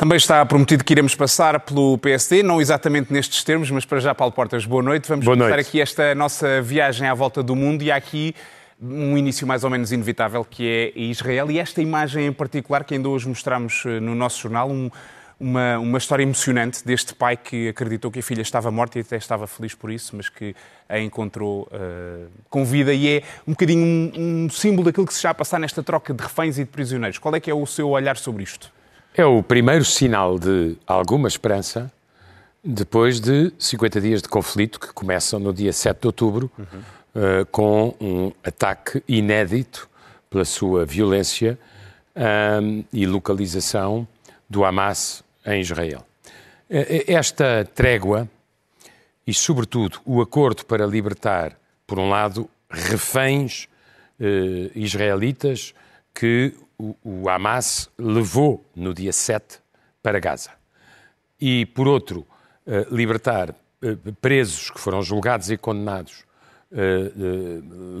Também está prometido que iremos passar pelo PSD, não exatamente nestes termos, mas para já, Paulo Portas, boa noite. Vamos boa começar noite. aqui esta nossa viagem à volta do mundo e há aqui um início mais ou menos inevitável que é Israel e esta imagem em particular que ainda hoje mostramos eh, no nosso jornal, um, uma, uma história emocionante deste pai que acreditou que a filha estava morta e até estava feliz por isso, mas que a encontrou uh, com vida e é um bocadinho um, um símbolo daquilo que se está a passar nesta troca de reféns e de prisioneiros. Qual é que é o seu olhar sobre isto? É o primeiro sinal de alguma esperança depois de 50 dias de conflito que começam no dia 7 de outubro uhum. uh, com um ataque inédito pela sua violência um, e localização do Hamas em Israel. Esta trégua e, sobretudo, o acordo para libertar, por um lado, reféns uh, israelitas que o, Hamas levou no dia 7 para Gaza. E, por outro, eh, libertar eh, presos que foram julgados e condenados eh,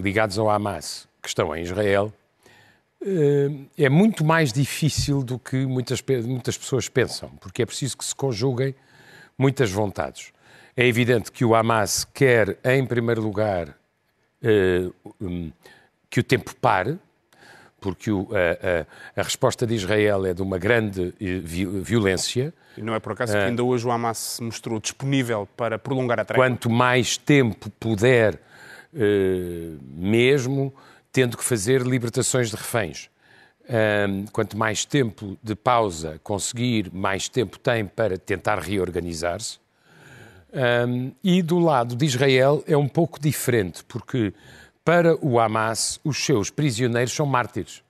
ligados ao Hamas, que estão em Israel, é muito mais difícil do que muitas, muitas pessoas pensam, porque é preciso que se conjuguem muitas vontades. É evidente que o Hamas quer, em primeiro lugar, que o tempo pare, porque a, resposta de Israel é de uma grande eh, violência. E não é por acaso que ainda hoje o Hamas se mostrou disponível para prolongar a trégua? Quanto mais tempo puder, eh, mesmo tendo que fazer libertações de reféns. quanto mais tempo de pausa conseguir, mais tempo tem para tentar reorganizar-se. e do lado de Israel é um pouco diferente, porque para o Hamas, os seus prisioneiros são mártires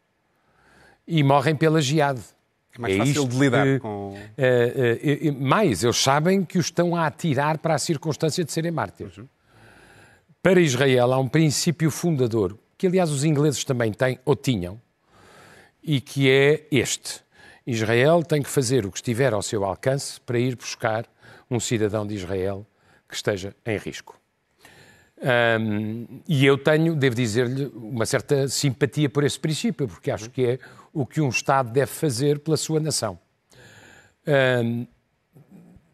e morrem pela jihad. É mais é fácil de lidar que, com. Uh, uh, mais, eles sabem que os estão a atirar para a circunstância de serem mártires. Uhum. Para Israel há um princípio fundador, que aliás os ingleses também têm, ou tinham, e que é este. Israel tem que fazer o que estiver ao seu alcance para ir buscar um cidadão de Israel que esteja em risco. Um, e eu tenho, devo dizer-lhe, uma certa simpatia por esse princípio, porque acho que é o que um Estado deve fazer pela sua nação. Um,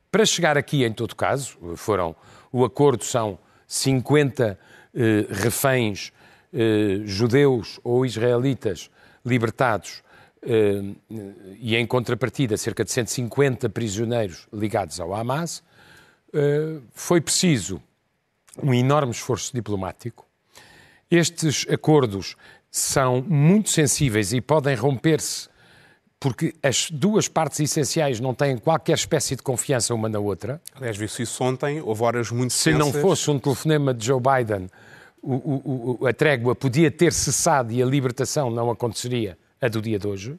para chegar aqui, em todo caso, foram o acordo são 50 eh, reféns eh, judeus ou israelitas libertados eh, e, em contrapartida, cerca de 150 prisioneiros ligados ao Hamas. foi preciso um enorme esforço diplomático. Estes acordos são muito sensíveis e podem romper-se porque as duas partes essenciais não têm qualquer espécie de confiança uma na outra. Aliás, viu-se isso ontem, houve horas muito Se não fosse um telefonema de Joe Biden, o, o, a trégua podia ter cessado e a libertação não aconteceria a do dia de hoje.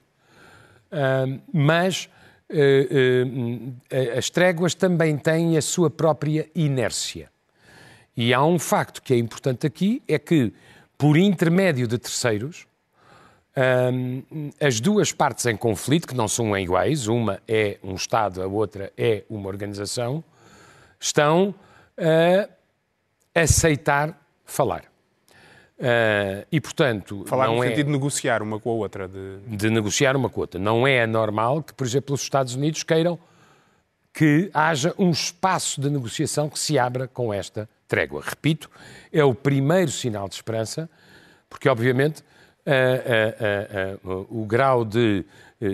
Mas uh, uh, as tréguas também têm a sua própria inércia. E há um facto que é importante aqui, é que, por intermédio de terceiros, as duas partes em conflito, que não são iguais, uma é um Estado, a outra é uma organização, estão a aceitar falar. Uh, e, portanto. Falar não no é... sentido de negociar uma com a outra. De... de negociar uma com a outra. Não é normal que, por exemplo, os Estados Unidos queiram que haja um espaço de negociação que se abra com esta trégua. Repito, é o primeiro sinal de esperança, porque, obviamente, o grau de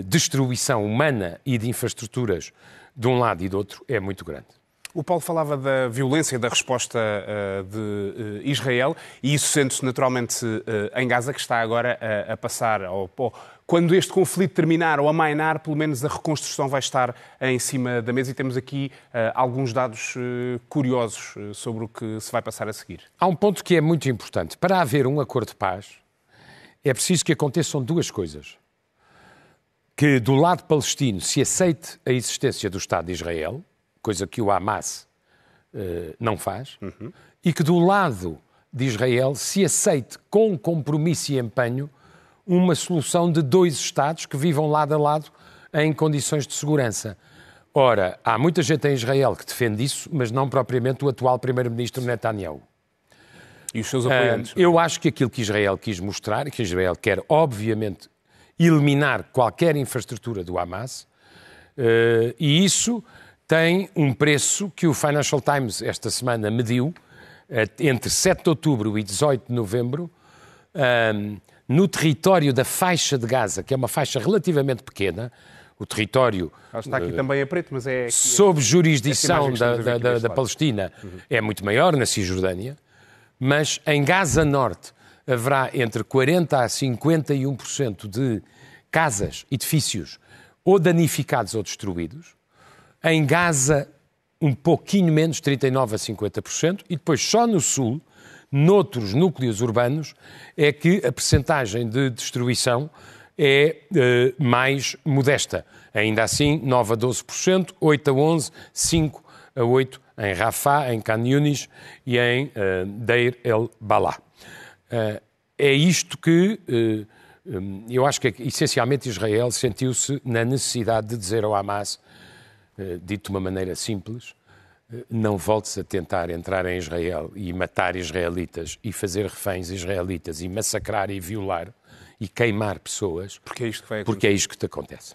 destruição humana e de infraestruturas de um lado e do outro é muito grande. O Paulo falava da violência da resposta uh, de uh, Israel e isso sente-se naturalmente uh, em Gaza, que está agora a passar ao, quando este conflito terminar ou amainar, pelo menos a reconstrução vai estar em cima da mesa e temos aqui alguns dados curiosos sobre o que se vai passar a seguir. Há um ponto que é muito importante. Para haver um acordo de paz, é preciso que aconteçam duas coisas. Que do lado palestino se aceite a existência do Estado de Israel, coisa que o Hamas não faz, uhum. e que do lado de Israel se aceite com compromisso e empenho uma solução de dois Estados que vivam lado a lado em condições de segurança. Ora, há muita gente em Israel que defende isso, mas não propriamente o atual primeiro-ministro Netanyahu. E os seus apoiantes? Uh, eu acho que aquilo que Israel quis mostrar, que Israel quer, obviamente, eliminar qualquer infraestrutura do Hamas, uh, e isso tem um preço que o Financial Times esta semana mediu, uh, entre 7 de outubro e 18 de novembro, no território da faixa de Gaza, que é uma faixa relativamente pequena, o território. Ah, está aqui uh, também a preto, mas é. sob jurisdição da, da, da, da Palestina, uhum. é muito maior na Cisjordânia, mas em Gaza Norte haverá entre 40% a 51% de casas, edifícios, ou danificados ou destruídos. Em Gaza, um pouquinho menos, 39% a 50%, e depois só no Sul, noutros núcleos urbanos, é que a percentagem de destruição é uh, mais modesta. Ainda assim, 9 a 12%, 8 a 11%, 5 a 8% em Rafah, em Khan Yunis e em uh, Deir el-Balá. Uh, é isto que eu acho que essencialmente Israel sentiu-se na necessidade de dizer ao Hamas, dito de uma maneira simples, não voltes a tentar entrar em Israel e matar israelitas e fazer reféns israelitas e massacrar e violar e queimar pessoas. Porque é isto que vai Porque é isto que te acontece.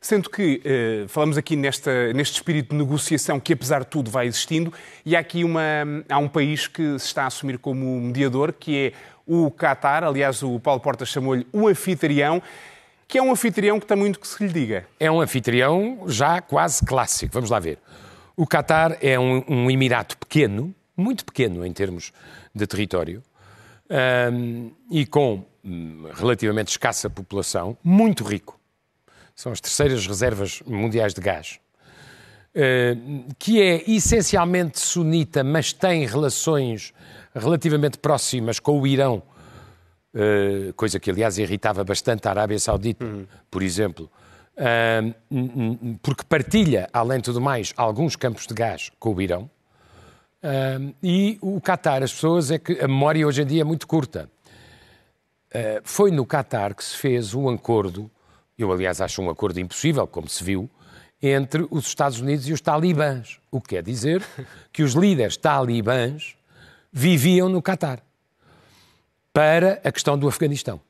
Sendo que uh, falamos aqui nesta, neste espírito de negociação que, apesar de tudo, vai existindo, e há aqui uma, há um país que se está a assumir como mediador, que é o Qatar. Aliás, o Paulo Portas chamou-lhe o anfitrião, que é um anfitrião que está muito que se lhe diga. É um anfitrião já quase clássico. Vamos lá ver. O Qatar é um, um emirato pequeno, muito pequeno em termos de território, um, e com hum, relativamente escassa população, muito rico. São as terceiras reservas mundiais de gás. Uh, que é essencialmente sunita, mas tem relações relativamente próximas com o Irão, uh, coisa que, aliás, irritava bastante a Arábia Saudita, uhum. por exemplo, uh, porque partilha, além de tudo mais, alguns campos de gás com o Irão. Uh, e o Qatar, as pessoas, é que a memória hoje em dia é muito curta. Uh, foi no Qatar que se fez um acordo, eu aliás acho um acordo impossível, como se viu, entre os Estados Unidos e os talibãs. O que quer dizer que os líderes talibãs viviam no Qatar para a questão do Afeganistão.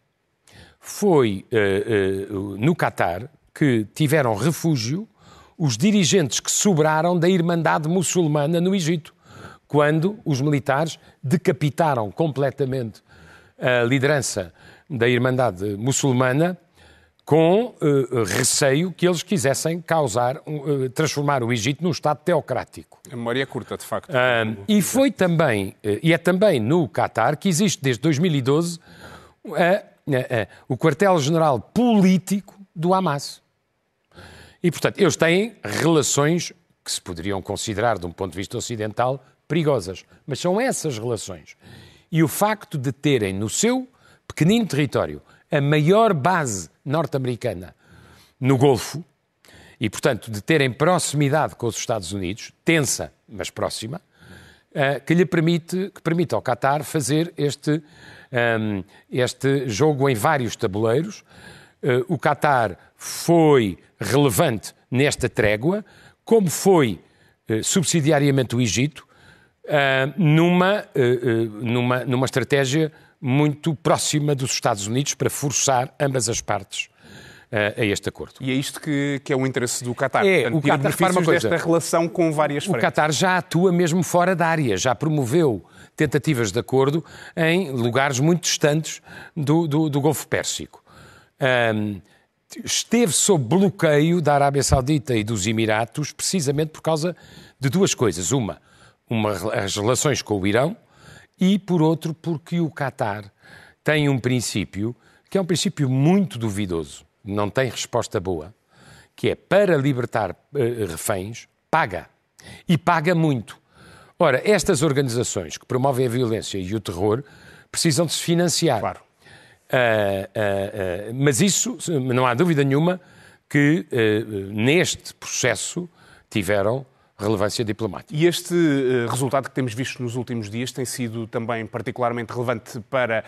Foi uh, no Qatar que tiveram refúgio os dirigentes que sobraram da Irmandade Muçulmana no Egito quando os militares decapitaram completamente a liderança da Irmandade Muçulmana com uh, receio que eles quisessem causar, uh, transformar o Egito num Estado teocrático. A memória é curta, de facto. Uh, e foi também, e é também no Catar que existe desde 2012 o quartel-general político do Hamas. E, portanto, eles têm relações que se poderiam considerar, de um ponto de vista ocidental, perigosas. Mas são essas relações. E o facto de terem no seu pequenino território a maior base norte-americana no Golfo, e, portanto, de terem proximidade com os Estados Unidos, tensa, mas próxima, uh, que lhe permite, que permite ao Qatar fazer este, ehm, este jogo em vários tabuleiros. Uh, o Qatar foi relevante nesta trégua, como foi uh, subsidiariamente o Egito, numa, numa, numa estratégia muito próxima dos Estados Unidos para forçar ambas as partes a este acordo. E é isto que, que é o interesse do Qatar. É, Portanto, o Qatar repara uma coisa, desta relação com várias frentes. O Qatar já atua mesmo fora da área, já promoveu tentativas de acordo em lugares muito distantes do, do, do Golfo Pérsico. Um, esteve sob bloqueio da Arábia Saudita e dos Emiratos precisamente por causa de duas coisas. Uma, uma, as relações com o Irão e, por outro, porque o Qatar tem um princípio que é um princípio muito duvidoso, não tem resposta boa, que é para libertar uh, reféns, paga. E paga muito. Ora, estas organizações que promovem a violência e o terror precisam de se financiar. Claro. Uh, uh, mas isso, não há dúvida nenhuma que neste processo tiveram relevância diplomática. E este uh, resultado que temos visto nos últimos dias tem sido também particularmente relevante para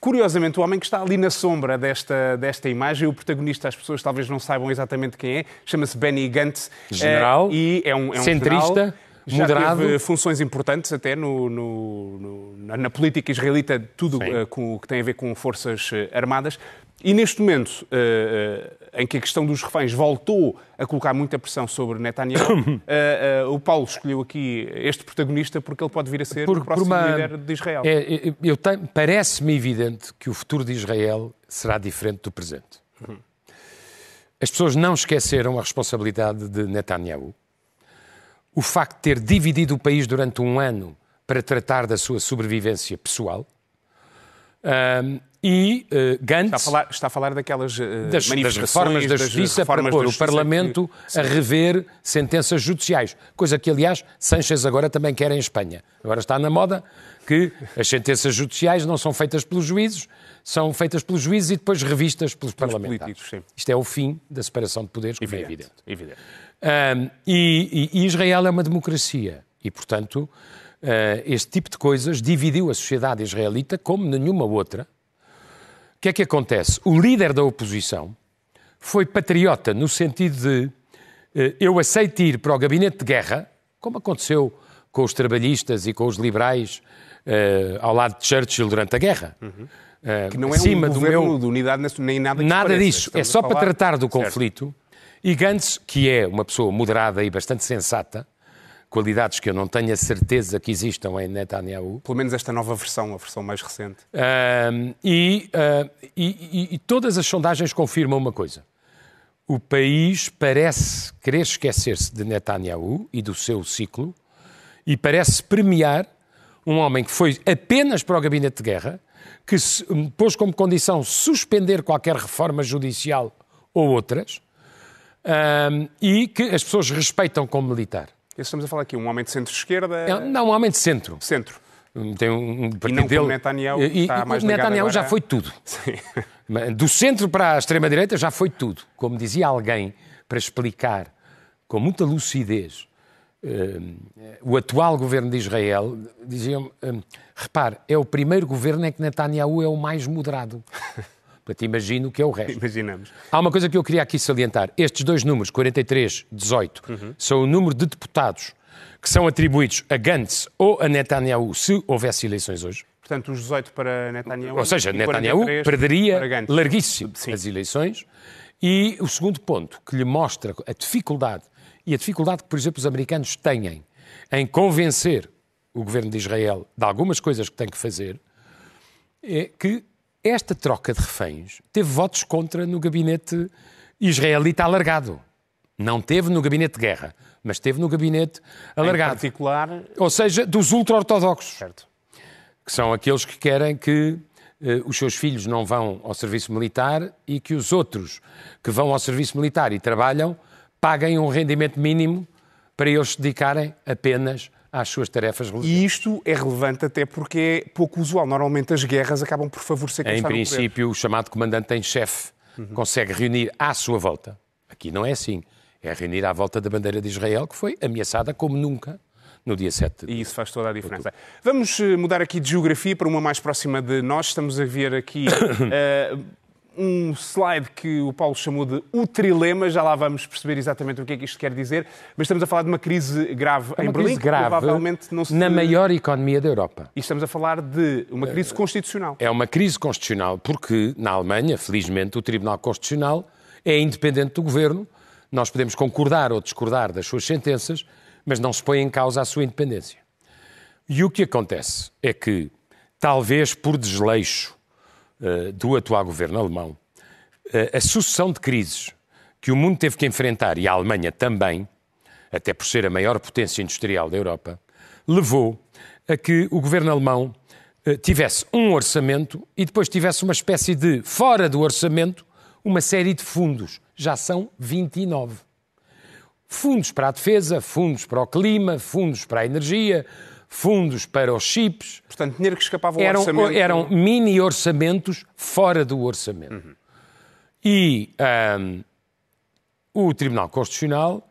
curiosamente, o homem que está ali na sombra desta, desta imagem, o protagonista, as pessoas talvez não saibam exatamente quem é, chama-se Benny Gantz. General, uh, e é um, é um centrista. General, já moderado. teve funções importantes até no, no, no, na, política israelita, tudo uh, com, que tem a ver com forças armadas. E neste momento uh, em que a questão dos reféns voltou a colocar muita pressão sobre Netanyahu, o Paulo escolheu aqui este protagonista porque ele pode vir a ser por, o próximo uma... líder de Israel. É, eu tenho... Parece-me evidente que o futuro de Israel será diferente do presente. Uhum. As pessoas não esqueceram a responsabilidade de Netanyahu o facto de ter dividido o país durante um ano para tratar da sua sobrevivência pessoal. Um, e uh, Gantz... Está a falar, está a falar daquelas uh, das, das, reformas da justiça reformas para pôr o Parlamento que... a rever sentenças judiciais. Coisa que, aliás, Sanchez agora também quer em Espanha. Agora está na moda que as sentenças judiciais não são feitas pelos juízes, são feitas pelos juízes e depois revistas pelos, pelos parlamentares. Isto é o fim da separação de poderes, como evidente, é evidente. evidente. Um, e, e, Israel é uma democracia e, portanto, uh, este tipo de coisas dividiu a sociedade israelita como nenhuma outra. O que é que acontece? O líder da oposição foi patriota no sentido de uh, eu aceito ir para o gabinete de guerra, como aconteceu com os trabalhistas e com os liberais uh, ao lado de Churchill durante a guerra. Uhum. que não é um do meu... de unidade nem nada que Nada disso. é só para tratar do conflito. Certo e Gantz, que é uma pessoa moderada e bastante sensata, qualidades que eu não tenho a certeza que existam em Netanyahu. Pelo menos esta nova versão, a versão mais recente. Uh, e, uh, e, e, todas as sondagens confirmam uma coisa. O país parece querer esquecer-se de Netanyahu e do seu ciclo e parece premiar um homem que foi apenas para o gabinete de guerra, que se, pôs como condição suspender qualquer reforma judicial ou outras, e que as pessoas respeitam como militar. Estamos a falar aqui, um homem de centro-esquerda? É, não, um homem de centro. Centro. Tem um, um e não dele. Netanyahu e, está mais Netanyahu agora... já foi tudo. Sim. Do centro para a extrema-direita já foi tudo. Como dizia alguém, para explicar com muita lucidez uh, o atual governo de Israel, diziam, uh, repare, é o primeiro governo em que Netanyahu é o mais moderado. Portanto, imagino que é o resto. Imaginamos. Há uma coisa que eu queria aqui salientar. Estes dois números, 43, 18, uhum. são o número de deputados que são atribuídos a Gantz ou a Netanyahu se houvesse eleições hoje. Portanto, os 18 para Netanyahu. Ou seja, Netanyahu perderia larguíssimo Sim. as eleições. E o segundo ponto, que lhe mostra a dificuldade, e a dificuldade que, por exemplo, os americanos têm em convencer o governo de Israel de algumas coisas que tem que fazer, é que esta troca de reféns teve votos contra no gabinete israelita alargado. Não teve no gabinete de guerra, mas teve no gabinete alargado. Em particular... Ou seja, dos ultra-ortodoxos. Certo. Que são aqueles que querem que eh, os seus filhos não vão ao serviço militar e que os outros que vão ao serviço militar e trabalham paguem um rendimento mínimo para eles se dedicarem apenas às suas tarefas religiosas. E isto é relevante até porque é pouco usual. Normalmente as guerras acabam por favorecer quem Em princípio, o chamado comandante em chefe uhum. consegue reunir à sua volta. Aqui não é assim. É reunir à volta da bandeira de Israel, que foi ameaçada como nunca no dia 7 de E isso faz toda a diferença. Vamos eh, mudar aqui de geografia para uma mais próxima de nós. Estamos a ver aqui uh, um slide que o Paulo chamou de o trilema, já lá vamos perceber exatamente o que é que isto quer dizer, mas estamos a falar de uma crise grave é em Berlim, crise grave provavelmente não se... na maior economia da Europa. E estamos a falar de uma crise constitucional. É uma crise constitucional porque na Alemanha, felizmente, o Tribunal Constitucional é independente do governo. Nós podemos concordar ou discordar das suas sentenças, mas não se põe em causa a sua independência. E o que acontece é que, talvez por desleixo do atual governo alemão, uh, a sucessão de crises que o mundo teve que enfrentar, e a Alemanha também, até por ser a maior potência industrial da Europa, levou a que o governo alemão uh, tivesse um orçamento e depois tivesse uma espécie de, fora do orçamento, uma série de fundos. Já são 29. Fundos para a defesa, fundos para o clima, fundos para a energia, fundos para os chips. Portanto, dinheiro que escapava ao eram, orçamento. Eram mini orçamentos fora do orçamento. Uhum. E um, o Tribunal Constitucional,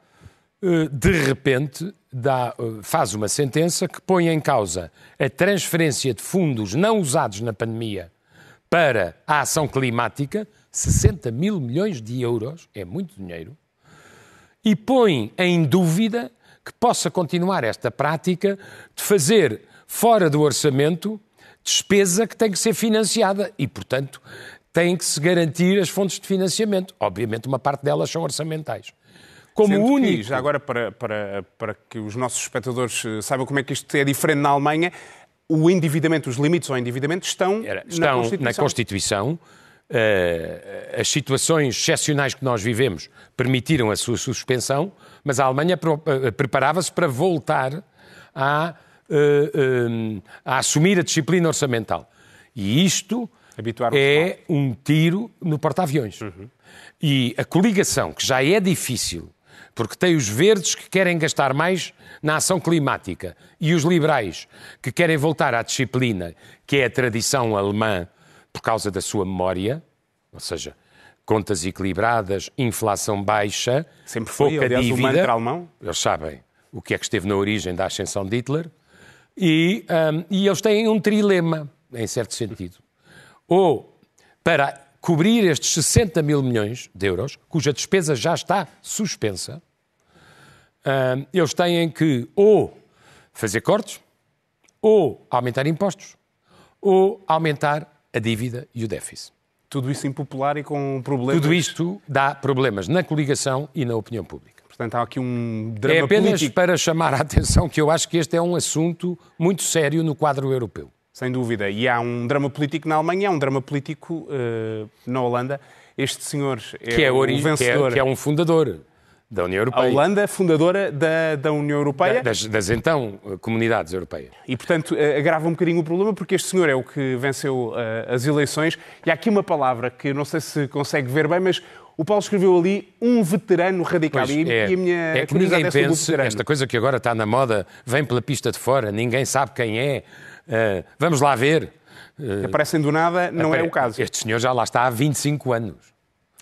uh, de repente, dá, uh, faz uma sentença que põe em causa a transferência de fundos não usados na pandemia para a ação climática, 60 mil milhões de euros, é muito dinheiro, e põe em dúvida que possa continuar esta prática de fazer fora do orçamento despesa que tem que ser financiada e, portanto, tem que se garantir as fontes de financiamento. Obviamente, uma parte delas são orçamentais. Como Sendo único. Que, já agora, para, para, para que os nossos espectadores eh, saibam como é que isto é diferente na Alemanha, o endividamento, os limites ao endividamento estão, Era, estão na Constituição. Na Constituição. Uh, as situações excepcionais que nós vivemos permitiram a sua suspensão, mas a Alemanha eh, preparava-se para voltar a, uh, uh, a assumir a disciplina orçamental. E isto é um tiro no porta-aviões. Uhum. E a coligação, que já é difícil, porque tem os verdes que querem gastar mais na ação climática e os liberais que querem voltar à disciplina, que é a tradição alemã por causa da sua memória, ou seja, contas equilibradas, inflação baixa, Sempre foi, pouca aliás, dívida. o mantra alemão. Eles sabem o que é que esteve na origem da ascensão de Hitler. E, um, e eles têm um trilema, em certo sentido. Ou para cobrir estes 60 mil milhões de euros, cuja despesa já está suspensa, um, eles têm que ou fazer cortes, ou aumentar impostos, ou aumentar a dívida e o déficit. Tudo isso impopular e com problemas. Tudo isto dá problemas na coligação e na opinião pública. Portanto, há aqui um drama É apenas político. para chamar a atenção que eu acho que este é um assunto muito sério no quadro europeu. Sem dúvida. E há um drama político na Alemanha, há um drama político uh, na Holanda. Este senhor é, que é o vencedor. Que é, que é um fundador da União Europeia. A Holanda, fundadora da, da União Europeia. Das, das, então comunidades europeias. E, portanto, agrava um bocadinho o problema, porque este senhor é o que venceu uh, as eleições. E há aqui uma palavra que não sei se consegue ver bem, mas o Paulo escreveu ali um veterano radical. E, é, e, a minha é que ninguém pense, esta coisa que agora está na moda, vem pela pista de fora, ninguém sabe quem é. Uh, vamos lá ver. Uh, Aparecem do nada, não apare... é o caso. Este senhor já lá está há 25 anos.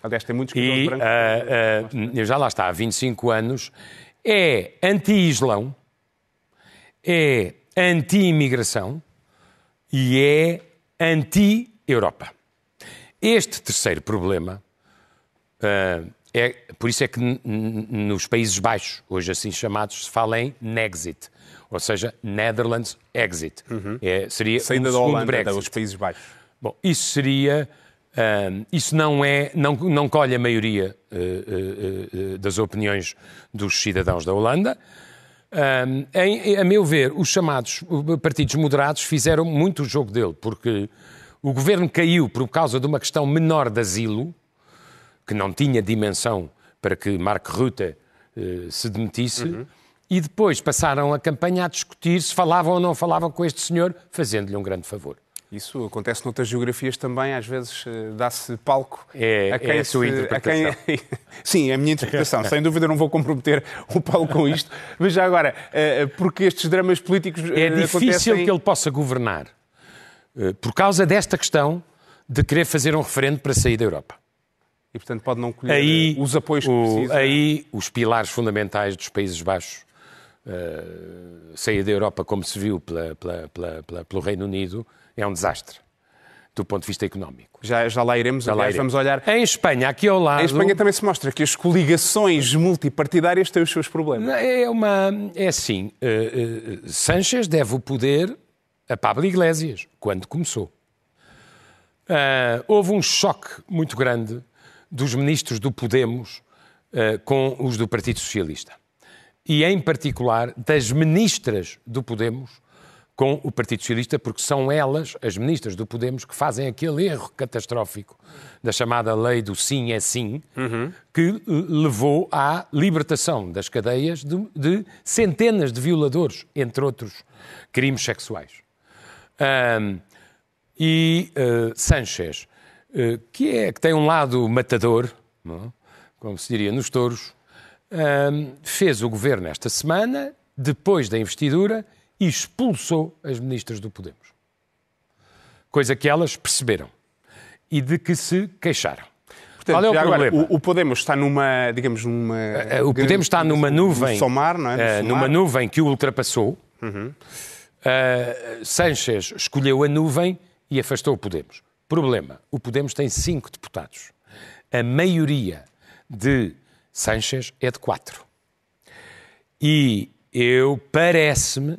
Aliás, tem muitos e, brancos. Uh, uh, já lá está há 25 anos. É anti-islão, é anti-imigração e é anti-Europa. Este terceiro problema uh, é por isso é que nos Países Baixos, hoje assim chamados, se fala em Nexit, ou seja, Netherlands Exit. Uhum. É, seria Saída um da Holanda, Brexit. dos Países Baixos. Bom, isso seria Uh, isso não, é, não, não colhe a maioria uh, uh, das opiniões dos cidadãos da Holanda. Em, a meu ver, os chamados partidos moderados fizeram muito o jogo dele, porque o governo caiu por causa de uma questão menor de asilo, que não tinha dimensão para que Mark Rutte se demitisse, uhum. e depois passaram a campanha a discutir se falavam ou não falavam com este senhor, fazendo-lhe um grande favor. Isso acontece noutras geografias também, às vezes eh, dá-se palco é, a quem é a sua interpretação. A quem... Sim, é a minha interpretação. Sem dúvida não vou comprometer o Paulo com isto. Mas já agora, eh, porque estes dramas políticos É difícil acontecem... que ele possa governar eh, por causa desta questão de querer fazer um referendo para sair da Europa. E, portanto, pode não colher aí, os apoios que o, precisa. Aí, os pilares fundamentais dos Países Baixos, uh, sair da Europa, como se viu pela, pela, pela, pelo Reino Unido, é um desastre do ponto de vista económico. Já, já lá iremos, já aliás, lá vamos olhar. Em Espanha, aqui ao lado... Em Espanha também se mostra que as coligações multipartidárias têm os seus problemas. É uma... É assim, uh, uh, Sánchez deve o poder a Pablo Iglesias, quando começou. Uh, houve um choque muito grande dos ministros do Podemos com os do Partido Socialista. E, em particular, das ministras do Podemos com o Partido Socialista, porque são elas, as ministras do Podemos, que fazem aquele erro catastrófico da chamada lei do sim é sim, uhum. que levou à libertação das cadeias de, de, centenas de violadores, entre outros crimes sexuais. Um, e uh, Sanchez, uh, que, é, que tem um lado matador, não? como se diria nos touros, um, fez o governo esta semana, depois da investidura, e expulsou as ministras do Podemos. Coisa que elas perceberam e de que se queixaram. Portanto, Qual é o agora, problema? O, Podemos está numa, digamos, numa... Eh, o Podemos está numa nuvem... Somar, não é? Uh, numa nuvem que o ultrapassou. Uhum. Uh, Sanchez escolheu a nuvem e afastou o Podemos. Problema: o Podemos tem cinco deputados. A maioria de Sanchez é de quatro. E eu parece-me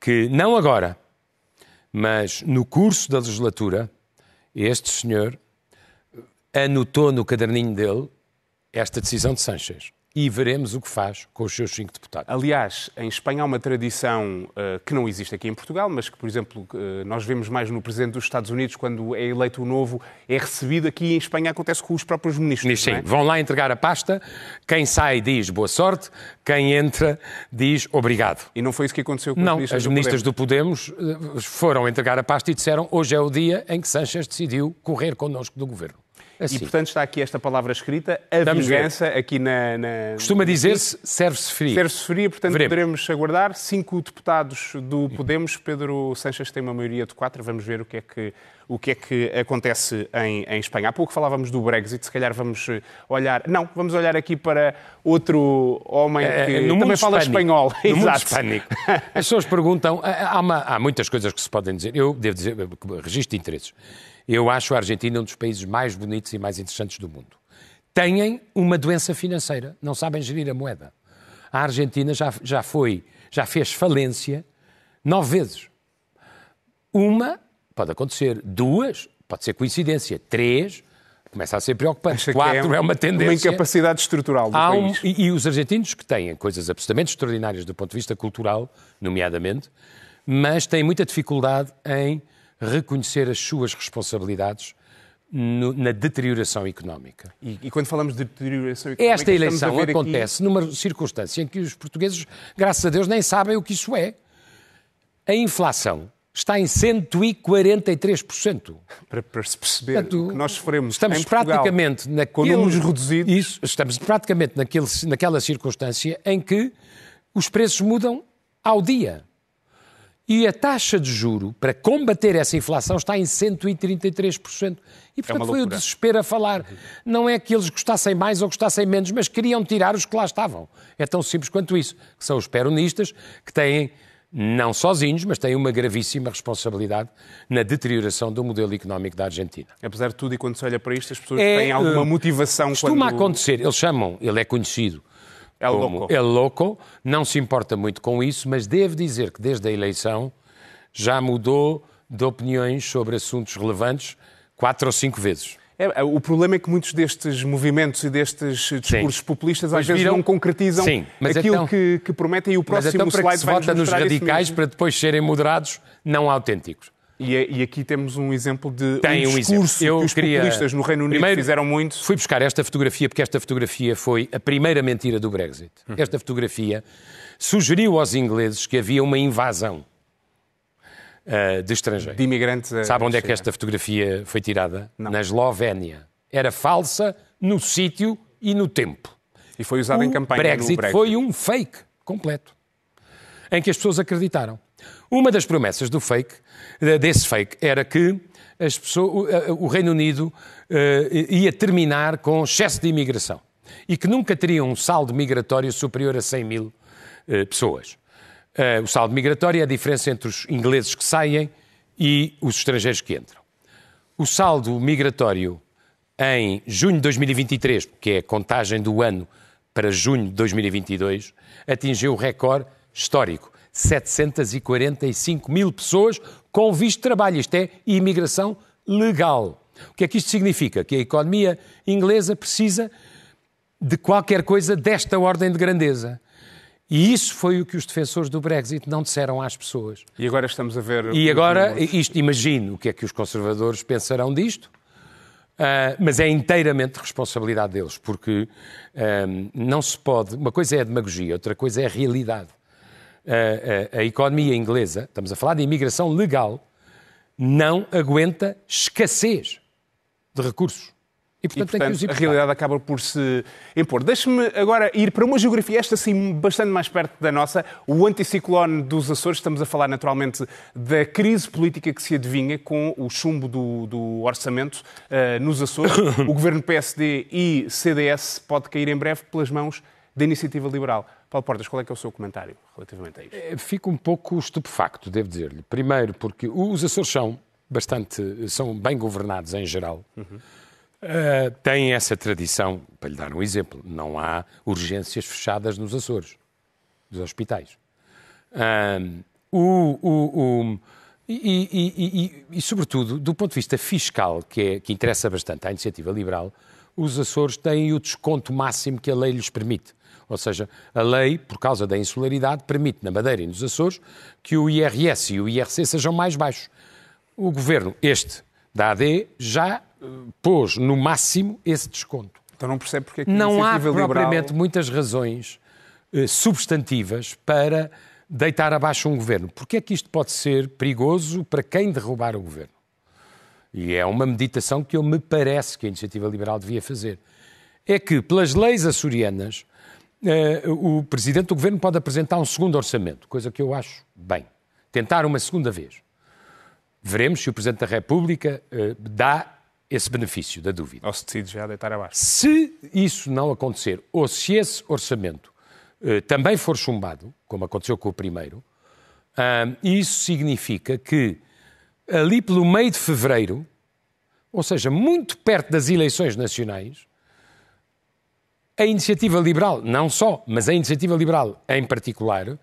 que, não agora, mas no curso da legislatura, este senhor anotou no caderninho dele esta decisão de Sanchez e veremos o que faz com os seus cinco deputados. Aliás, em Espanha há uma tradição uh, que não existe aqui em Portugal, mas que, por exemplo, uh, nós vemos mais no Presidente dos Estados Unidos, quando é eleito o novo, é recebido aqui em Espanha, acontece com os próprios ministros. Sim, é? vão lá entregar a pasta, quem sai diz boa sorte, quem entra diz obrigado. E não foi isso que aconteceu com não, os ministros as ministras do Podemos. do Podemos foram entregar a pasta e disseram hoje é o dia em que Sanchez decidiu correr connosco do governo. Assim. E, portanto, está aqui esta palavra escrita, a Vamos vingança, ver. aqui na... na... Costuma dizer-se serve-se fria. Serve-se fria, portanto, Veremos. poderemos aguardar. Cinco deputados do Podemos, Pedro Sanches tem uma maioria de quatro. Vamos ver o que é que, o que, é que acontece em, em Espanha. Há pouco falávamos do Brexit, se calhar vamos eh, olhar... Não, vamos olhar aqui para outro homem é, que é, também fala espanhol. No Exato. mundo hispânico. As pessoas perguntam... Há, uma, há muitas coisas que se podem dizer. Eu devo dizer, registro de interesses. Eu acho a Argentina um dos países mais bonitos e mais interessantes do mundo. Têm uma doença financeira, não sabem gerir a moeda. A Argentina já, já foi, já fez falência nove vezes. Uma pode acontecer, duas pode ser coincidência, três começa a ser preocupante. Quatro é, é, uma tendência. Uma incapacidade estrutural do Há país. Um, e, e, os argentinos que têm coisas absolutamente extraordinárias do ponto de vista cultural, nomeadamente, mas têm muita dificuldade em reconhecer as suas responsabilidades no, na deterioração económica. E, e, quando falamos de deterioração económica... Esta eleição acontece aqui... numa circunstância em que os portugueses, graças a Deus, nem sabem o que isso é. A inflação está em 143%. Para, para se perceber Portanto, que nós sofremos estamos em Portugal, praticamente naquele, com números reduzidos... Isso, estamos praticamente naquele, naquela circunstância em que os preços mudam ao dia. E a taxa de juro para combater essa inflação está em 133%. E, portanto, é foi o desespero a falar. Não é que eles gostassem mais ou gostassem menos, mas queriam tirar os que lá estavam. É tão simples quanto isso. Que são os peronistas, que têm, não sozinhos, mas têm uma gravíssima responsabilidade na deterioração do modelo económico da Argentina. Apesar de tudo, e quando se olha para isto, as pessoas é, têm alguma motivação costuma quando... acontecer. Eles chamam, ele é conhecido é louco. É louco, não se importa muito com isso, mas devo dizer que desde a eleição já mudou de opiniões sobre assuntos relevantes quatro ou cinco vezes. É, o problema é que muitos destes movimentos e destes discursos Sim. populistas às vezes viram... não concretizam Sim, aquilo então... que, que, prometem e o próximo mas então, para slide que se vota nos radicais para depois serem moderados, não autênticos. E, é, e, aqui temos um exemplo de Tem um discurso um Eu que os queria... populistas no Reino Unido Primeiro, fizeram muito. Fui buscar esta fotografia porque esta fotografia foi a primeira mentira do Brexit. Uhum. Esta fotografia sugeriu aos ingleses que havia uma invasão uh, de estrangeiros. De imigrantes. A... Sabe onde é que esta fotografia foi tirada? Não. Na Eslovénia. Era falsa no sítio e no tempo. E foi usada em campanha Brexit no Brexit. foi um fake completo, em que as pessoas acreditaram. Uma das promessas do fake, desse fake, era que as pessoas, o Reino Unido ia terminar com excesso de imigração e que nunca teria um saldo migratório superior a 100 mil pessoas. Uh, o saldo migratório é a diferença entre os ingleses que saem e os estrangeiros que entram. O saldo migratório em junho de 2023, que é a contagem do ano para junho de 2022, atingiu o recorde histórico. 745 mil pessoas com visto de trabalho. Isto é imigração legal. O que é que isto significa? Que a economia inglesa precisa de qualquer coisa desta ordem de grandeza. E isso foi o que os defensores do Brexit não disseram às pessoas. E agora estamos a ver. E agora, isto, imagino o que é que os conservadores pensarão disto, uh, mas é inteiramente responsabilidade deles, porque uh, não se pode. Uma coisa é a demagogia, outra coisa é a realidade. Uh, a economia inglesa, estamos a falar de imigração legal, não aguenta escassez de recursos. E, portanto, e, portanto a realidade acaba por se impor. Deixe-me agora ir para uma geografia, esta sim, bastante mais perto da nossa, o anticiclone dos Açores. Estamos a falar, naturalmente, da crise política que se adivinha com o chumbo do, do orçamento uh, nos Açores. o governo PSD e CDS pode cair em breve pelas mãos da iniciativa liberal. Paulo Portas, qual é que é o seu comentário relativamente a isto? Eh, fico um pouco estupefacto, devo dizer-lhe. Primeiro, porque os Açores são bastante, são bem governados em geral, uhum. Uh, têm essa tradição. Para lhe dar um exemplo, não há urgências fechadas nos Açores, dos hospitais. Uh, o, o, o e, e, e, e, sobretudo, do ponto de vista fiscal, que, é, que interessa bastante à iniciativa liberal, os Açores têm o desconto máximo que a lei lhes permite. Ou seja, a lei, por causa da insularidade, permite na Madeira e nos Açores que o IRS e o IRC sejam mais baixos. O governo, este da AD, já pôs no máximo esse desconto. Então não percebe porque é que Não há liberal... propriamente muitas razões uh, substantivas para deitar abaixo um governo. Porque é que isto pode ser perigoso para quem derrubar o governo? E é uma meditação que eu me parece que a iniciativa liberal devia fazer. É que, pelas leis açorianas, uh, o presidente do governo pode apresentar um segundo orçamento, coisa que eu acho bem. Tentar uma segunda vez. Veremos se o presidente da República uh, dá esse benefício da dúvida. Ou se decide já deitar abaixo. Se isso não acontecer, ou se esse orçamento uh, também for chumbado, como aconteceu com o primeiro, isso significa que ali pelo meio de fevereiro, ou seja, muito perto das eleições nacionais, a iniciativa liberal, não só, mas a iniciativa liberal em particular,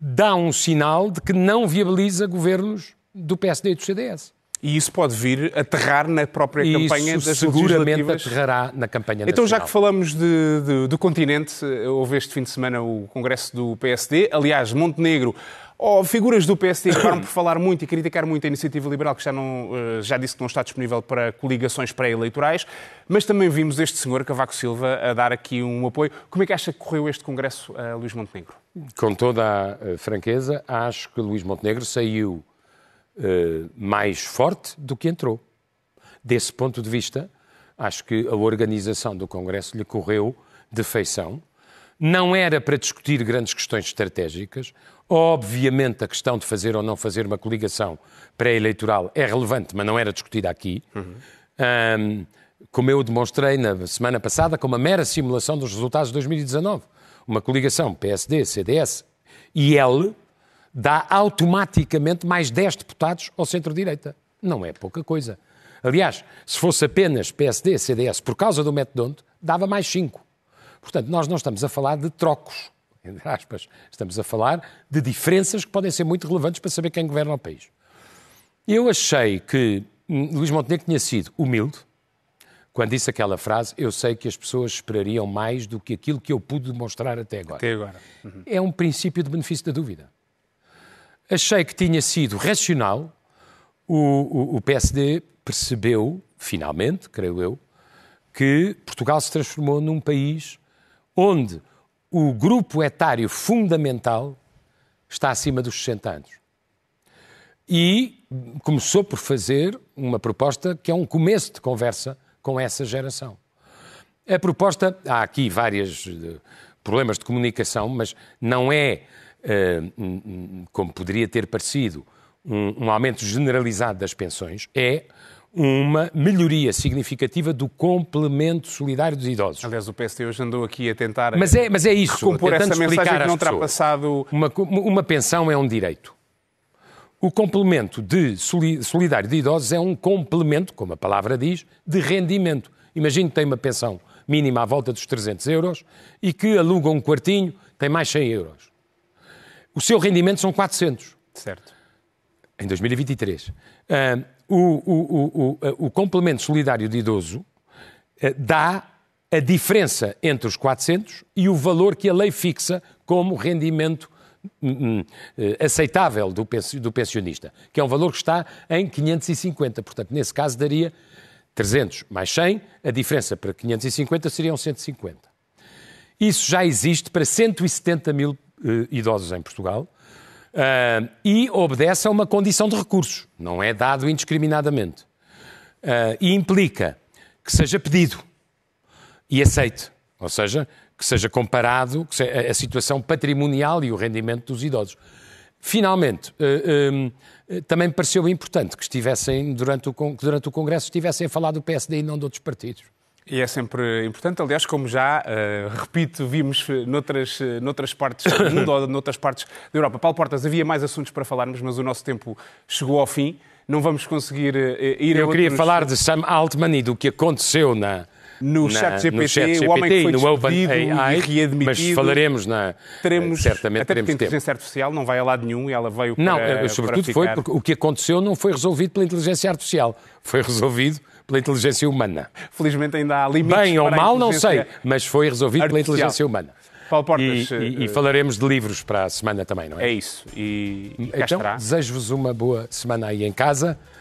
dá um sinal de que não viabiliza governos do PSD e do CDS. E isso pode vir aterrar na própria isso campanha das seguramente aterrará na campanha Então, já que falamos de, de, do continente, houve este fim de semana o congresso do PSD. Aliás, Montenegro ou figuras do PSD acabaram por falar muito e criticar muito a iniciativa liberal, que já, não, eh, já disse que não está disponível para coligações pré-eleitorais, mas também vimos este senhor, Cavaco Silva, a dar aqui um apoio. Como é que acha que correu este Congresso a Luís Montenegro? Com toda a eh, franqueza, acho que Luís Montenegro saiu uh, mais forte do que entrou. Desse ponto de vista, acho que a organização do Congresso lhe correu de feição. Não era para discutir grandes questões estratégicas. Obviamente, a questão de fazer ou não fazer uma coligação pré-eleitoral é relevante, mas não era discutida aqui. Uhum. Um, como eu demonstrei na semana passada, com uma mera simulação dos resultados de 2019. Uma coligação PSD, CDS e L dá automaticamente mais 10 deputados ao centro-direita. Não é pouca coisa. Aliás, se fosse apenas PSD, CDS, por causa do método dava mais 5. Portanto, nós não estamos a falar de trocos entre aspas, estamos a falar de diferenças que podem ser muito relevantes para saber quem governa o país. Eu achei que Luís Montenegro tinha sido humilde quando disse aquela frase, eu sei que as pessoas esperariam mais do que aquilo que eu pude demonstrar até agora. Até agora. Uhum. É um princípio de benefício da dúvida. Achei que tinha sido racional, o, o, o PSD percebeu, finalmente, creio eu, que Portugal se transformou num país onde o grupo etário fundamental está acima dos 60 anos. E começou por fazer uma proposta que é um começo de conversa com essa geração. A proposta, há aqui vários eh, problemas de comunicação, mas não é, como poderia ter parecido, um, um aumento generalizado das pensões, é uma melhoria significativa do complemento solidário dos idosos. Aliás, o PSD hoje andou aqui a tentar mas é, mas é isso, recompor essa mensagem que não terá passado... Uma, uma pensão é um direito. O complemento de solidário de idosos é um complemento, como a palavra diz, de rendimento. Imagine que tem uma pensão mínima à volta dos 300 euros e que aluga um quartinho, tem mais 100 euros. O seu rendimento são 400. Certo. Em 2023. Uh, o, o, o, o, complemento solidário de idoso uh, dá a diferença entre os 400 e o valor que a lei fixa como rendimento um, uh, aceitável do, pensionista, que é um valor que está em 550. Portanto, nesse caso daria 300 mais 100, a diferença para 550 seriam 150. Isso já existe para 170 mil idosos em Portugal uh, e obedece a uma condição de recursos, não é dado indiscriminadamente. Uh, e implica que seja pedido e aceite, ou seja, que seja comparado que seja a situação patrimonial e o rendimento dos idosos. Finalmente, uh, também me pareceu importante que estivessem, durante o, que durante o Congresso, estivessem a falar do PSD e não de outros partidos. E é sempre importante, aliás, como já, uh, repito, vimos noutras, noutras partes do mundo ou noutras partes da Europa. Paulo Portas, havia mais assuntos para falarmos, mas o nosso tempo chegou ao fim. não vamos conseguir eh, ir a Eu queria outros- falar de Sam Altman e do que aconteceu na, no na- chat o homem que foi no Open despedido AI, e readmitido. mas falaremos na teremos, certamente até porque a teremos tempo. inteligência artificial não vai a lado nenhum e ela veio Não, para, eh, sobretudo para foi porque o que aconteceu não foi resolvido pela inteligência artificial, foi resolvido pela inteligência humana. Felizmente ainda há limites Bem ou mal, não sei, mas foi resolvido pela artificial. inteligência humana. Paulo E, Portas, e- e eh, falaremos de livros para a semana também, não é? é isso. E, e Então, desejo-vos uma boa semana aí em casa.